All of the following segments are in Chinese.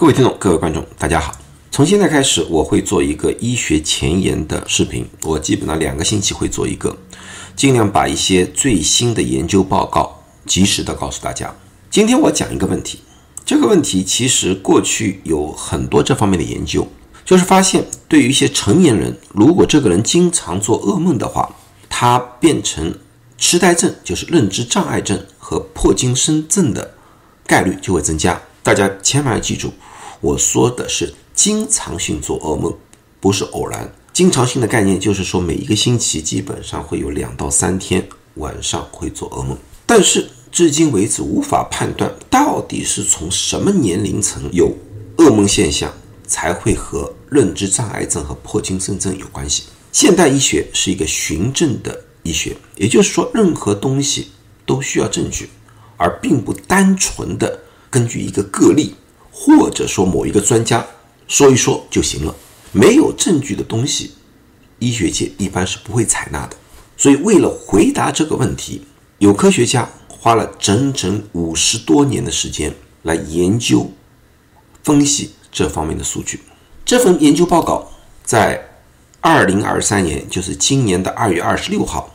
各位听众，各位观众，大家好。从现在开始，我会做一个医学前沿的视频。我基本上两个星期会做一个，尽量把一些最新的研究报告及时的告诉大家。今天我讲一个问题，这个问题其实过去有很多这方面的研究，就是发现对于一些成年人，如果这个人经常做噩梦的话，他变成痴呆症，就是认知障碍症和破金森症的概率就会增加。大家千万要记住。我说的是经常性做噩梦，不是偶然。经常性的概念就是说，每一个星期基本上会有两到三天晚上会做噩梦。但是至今为止无法判断到底是从什么年龄层有噩梦现象才会和认知障碍症和破金森症有关系。现代医学是一个循证的医学，也就是说，任何东西都需要证据，而并不单纯的根据一个个例。或者说某一个专家说一说就行了，没有证据的东西，医学界一般是不会采纳的。所以，为了回答这个问题，有科学家花了整整五十多年的时间来研究、分析这方面的数据。这份研究报告在二零二三年，就是今年的二月二十六号，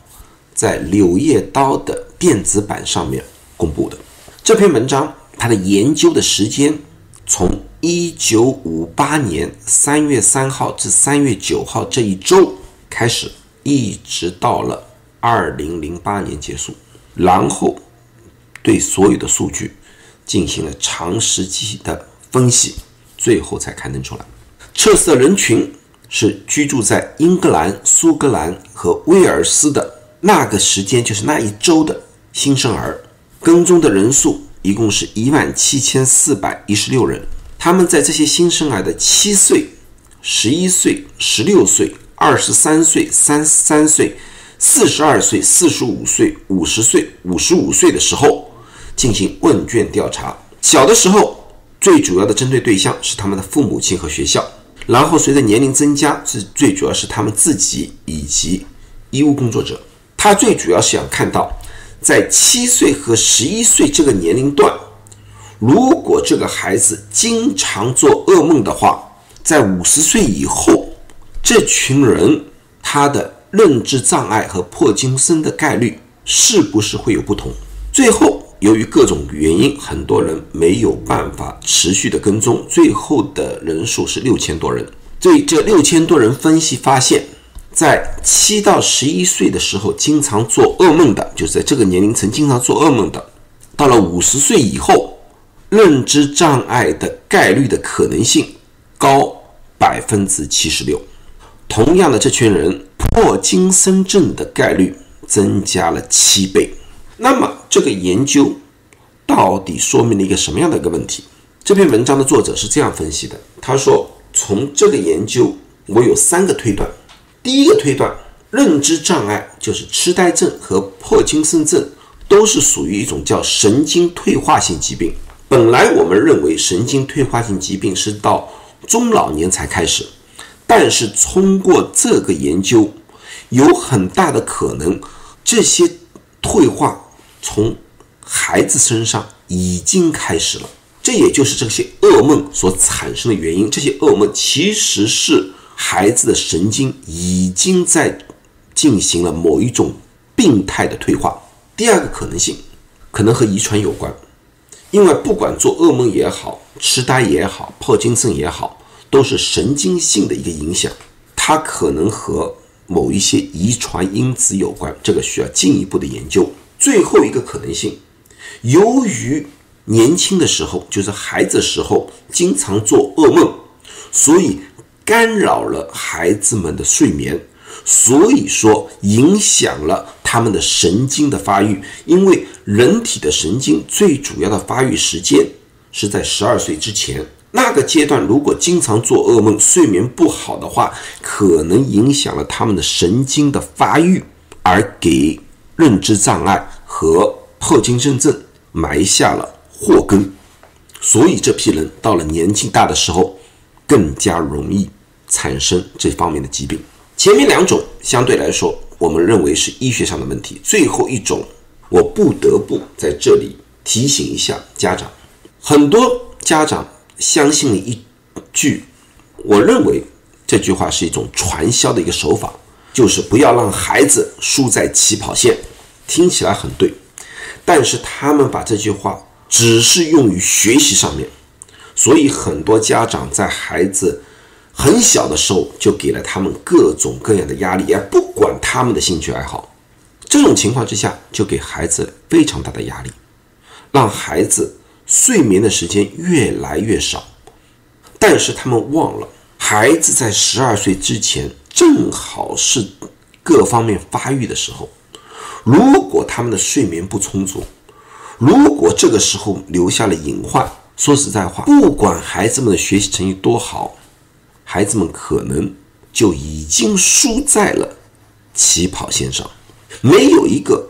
在《柳叶刀》的电子版上面公布的。这篇文章，它的研究的时间。从一九五八年三月三号至三月九号这一周开始，一直到了二零零八年结束，然后对所有的数据进行了长时期的分析，最后才刊登出来。测试的人群是居住在英格兰、苏格兰和威尔斯的那个时间，就是那一周的新生儿，跟踪的人数。一共是一万七千四百一十六人，他们在这些新生儿的七岁、十一岁、十六岁、二十三岁、三十三岁、四十二岁、四十五岁、五十岁、五十五岁的时候进行问卷调查。小的时候，最主要的针对对象是他们的父母亲和学校，然后随着年龄增加，是最主要是他们自己以及医务工作者。他最主要是想看到。在七岁和十一岁这个年龄段，如果这个孩子经常做噩梦的话，在五十岁以后，这群人他的认知障碍和破金森的概率是不是会有不同？最后，由于各种原因，很多人没有办法持续的跟踪，最后的人数是六千多人。对这六千多人分析发现。在七到十一岁的时候，经常做噩梦的，就是在这个年龄层经常做噩梦的，到了五十岁以后，认知障碍的概率的可能性高百分之七十六。同样的，这群人破金森症的概率增加了七倍。那么，这个研究到底说明了一个什么样的一个问题？这篇文章的作者是这样分析的：他说，从这个研究，我有三个推断。第一个推断，认知障碍就是痴呆症和破金森症，都是属于一种叫神经退化性疾病。本来我们认为神经退化性疾病是到中老年才开始，但是通过这个研究，有很大的可能，这些退化从孩子身上已经开始了。这也就是这些噩梦所产生的原因。这些噩梦其实是。孩子的神经已经在进行了某一种病态的退化。第二个可能性可能和遗传有关，因为不管做噩梦也好，痴呆也好，帕金森也好，都是神经性的一个影响，它可能和某一些遗传因子有关，这个需要进一步的研究。最后一个可能性，由于年轻的时候，就是孩子时候经常做噩梦，所以。干扰了孩子们的睡眠，所以说影响了他们的神经的发育。因为人体的神经最主要的发育时间是在十二岁之前，那个阶段如果经常做噩梦、睡眠不好的话，可能影响了他们的神经的发育，而给认知障碍和后金森症埋下了祸根。所以这批人到了年纪大的时候。更加容易产生这方面的疾病。前面两种相对来说，我们认为是医学上的问题。最后一种，我不得不在这里提醒一下家长：很多家长相信了一句，我认为这句话是一种传销的一个手法，就是不要让孩子输在起跑线。听起来很对，但是他们把这句话只是用于学习上面，所以很多家长在孩子很小的时候就给了他们各种各样的压力，也不管他们的兴趣爱好。这种情况之下，就给孩子非常大的压力，让孩子睡眠的时间越来越少。但是他们忘了，孩子在十二岁之前正好是各方面发育的时候。如果他们的睡眠不充足，如果这个时候留下了隐患，说实在话，不管孩子们的学习成绩多好，孩子们可能就已经输在了起跑线上，没有一个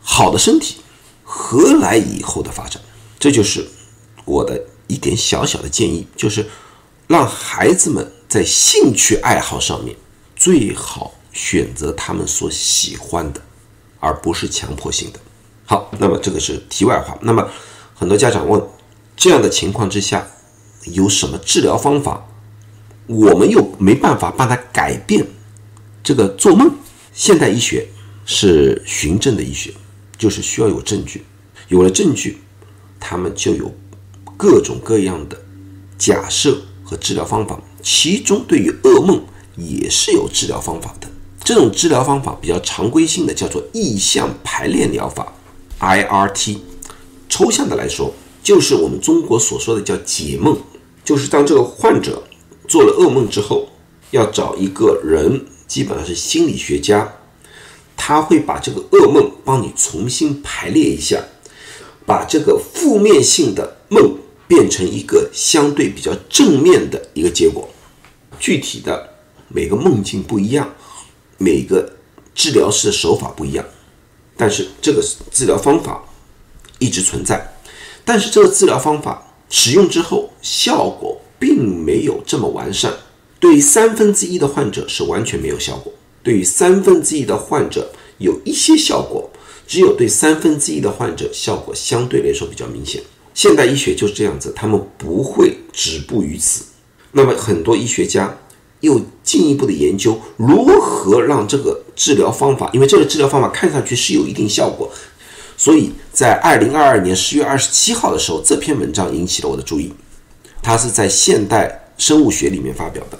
好的身体，何来以后的发展？这就是我的一点小小的建议，就是让孩子们在兴趣爱好上面最好选择他们所喜欢的。而不是强迫性的。好，那么这个是题外话。那么很多家长问，这样的情况之下有什么治疗方法？我们又没办法帮他改变这个做梦。现代医学是循证的医学，就是需要有证据。有了证据，他们就有各种各样的假设和治疗方法。其中对于噩梦也是有治疗方法的。这种治疗方法比较常规性的叫做意象排列疗法 （IRT）。抽象的来说，就是我们中国所说的叫解梦，就是当这个患者做了噩梦之后，要找一个人，基本上是心理学家，他会把这个噩梦帮你重新排列一下，把这个负面性的梦变成一个相对比较正面的一个结果。具体的每个梦境不一样。每个治疗师的手法不一样，但是这个治疗方法一直存在。但是这个治疗方法使用之后，效果并没有这么完善。对于三分之一的患者是完全没有效果，对于三分之一的患者有一些效果，只有对三分之一的患者效果相对来说比较明显。现代医学就是这样子，他们不会止步于此。那么很多医学家。又进一步的研究如何让这个治疗方法，因为这个治疗方法看上去是有一定效果，所以在二零二二年十月二十七号的时候，这篇文章引起了我的注意。它是在《现代生物学》里面发表的，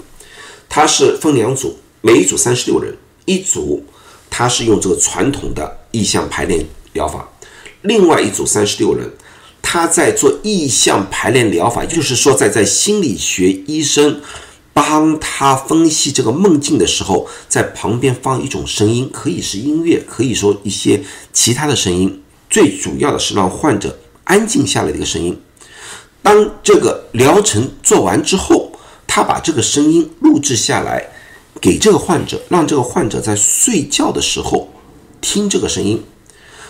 它是分两组，每一组三十六人，一组它是用这个传统的意象排列疗法，另外一组三十六人，他在做意象排列疗法，就是说在在心理学医生。帮他分析这个梦境的时候，在旁边放一种声音，可以是音乐，可以说一些其他的声音。最主要的是让患者安静下来的一个声音。当这个疗程做完之后，他把这个声音录制下来，给这个患者，让这个患者在睡觉的时候听这个声音，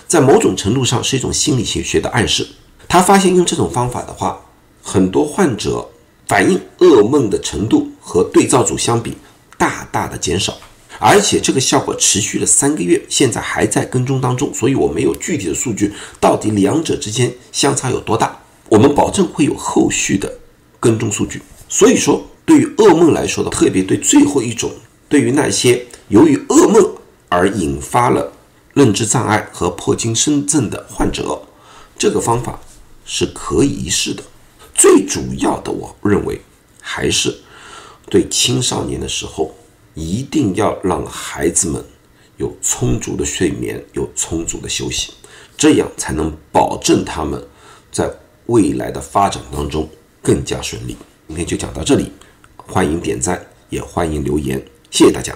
在某种程度上是一种心理学学的暗示。他发现用这种方法的话，很多患者。反映噩梦的程度和对照组相比大大的减少，而且这个效果持续了三个月，现在还在跟踪当中，所以我没有具体的数据，到底两者之间相差有多大？我们保证会有后续的跟踪数据。所以说，对于噩梦来说的，特别对最后一种，对于那些由于噩梦而引发了认知障碍和破精深症的患者，这个方法是可以一试的。最主要的，我认为还是对青少年的时候，一定要让孩子们有充足的睡眠，有充足的休息，这样才能保证他们在未来的发展当中更加顺利。今天就讲到这里，欢迎点赞，也欢迎留言，谢谢大家。